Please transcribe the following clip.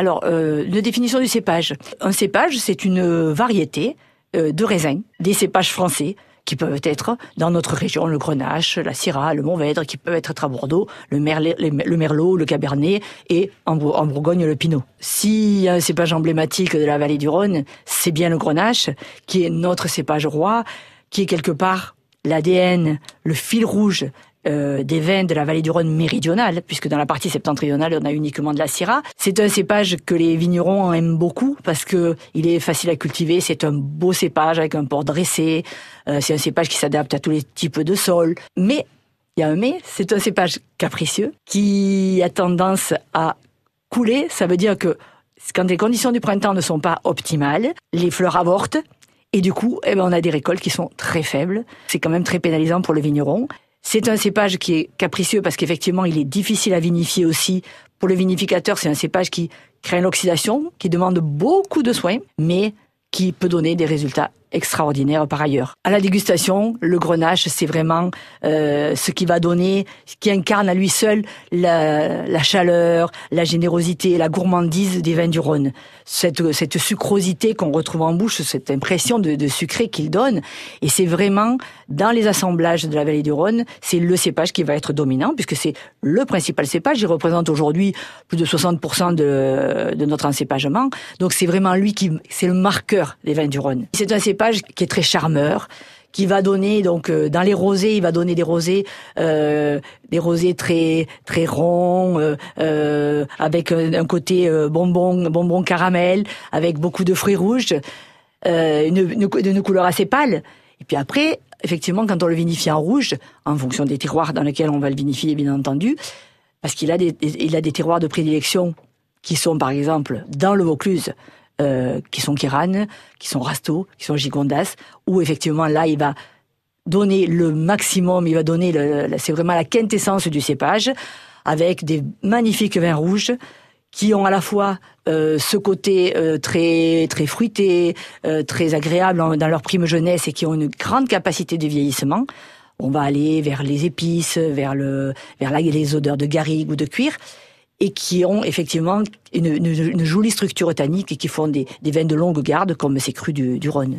Alors, euh, définition du cépage. Un cépage, c'est une variété euh, de raisins, des cépages français qui peuvent être dans notre région, le Grenache, la Syrah, le Montvèdre, qui peuvent être à Bordeaux, le, le Merlot, le Cabernet et en, Bourgogne le Pinot. Si un cépage emblématique de la vallée du Rhône, c'est bien le Grenache, qui est notre cépage roi, qui est quelque part l'ADN, le fil rouge euh, des vins de la vallée du Rhône méridionale, puisque dans la partie septentrionale, on a uniquement de la Syrah. C'est un cépage que les vignerons aiment beaucoup parce que il est facile à cultiver. C'est un beau cépage avec un port dressé. Euh, c'est un cépage qui s'adapte à tous les types de sols. Mais il y a un mais, c'est un cépage capricieux qui a tendance à couler. Ça veut dire que quand les conditions du printemps ne sont pas optimales, les fleurs avortent. Et du coup, eh ben, on a des récoltes qui sont très faibles. C'est quand même très pénalisant pour le vigneron. C'est un cépage qui est capricieux parce qu'effectivement, il est difficile à vinifier aussi. Pour le vinificateur, c'est un cépage qui crée l'oxydation, qui demande beaucoup de soins, mais qui peut donner des résultats extraordinaire par ailleurs. À la dégustation, le grenache, c'est vraiment euh, ce qui va donner, qui incarne à lui seul la, la, chaleur, la générosité, la gourmandise des vins du Rhône. Cette, cette sucrosité qu'on retrouve en bouche, cette impression de, de sucré qu'il donne. Et c'est vraiment, dans les assemblages de la vallée du Rhône, c'est le cépage qui va être dominant, puisque c'est le principal cépage. Il représente aujourd'hui plus de 60% de, de notre encépagement. Donc c'est vraiment lui qui, c'est le marqueur des vins du Rhône. C'est un qui est très charmeur qui va donner donc euh, dans les rosés, il va donner des rosés, euh, des rosés très très ronds, euh, avec un, côté bonbon bonbon caramel, avec beaucoup de fruits rouges, une, une, une, couleur assez pâle. Et puis après, effectivement, quand on le vinifie en rouge, en fonction des terroirs dans lesquels on va le vinifier, bien entendu, parce qu'il a des il a des terroirs de prédilection qui sont par exemple dans le Vaucluse euh, qui sont Kiran, qui sont Rasto, qui sont Gigondas, où effectivement là il va donner le maximum, il va donner, c'est vraiment la quintessence du cépage, avec des magnifiques vins rouges qui ont à la fois euh, ce côté euh, très très fruité, très agréable dans leur prime jeunesse et qui ont une grande capacité de vieillissement. On va aller vers les épices, vers le vers les odeurs de garrigue ou de cuir et qui ont effectivement une, jolie structure tannique et qui font des, des de longue garde comme ces crus du, du Rhône.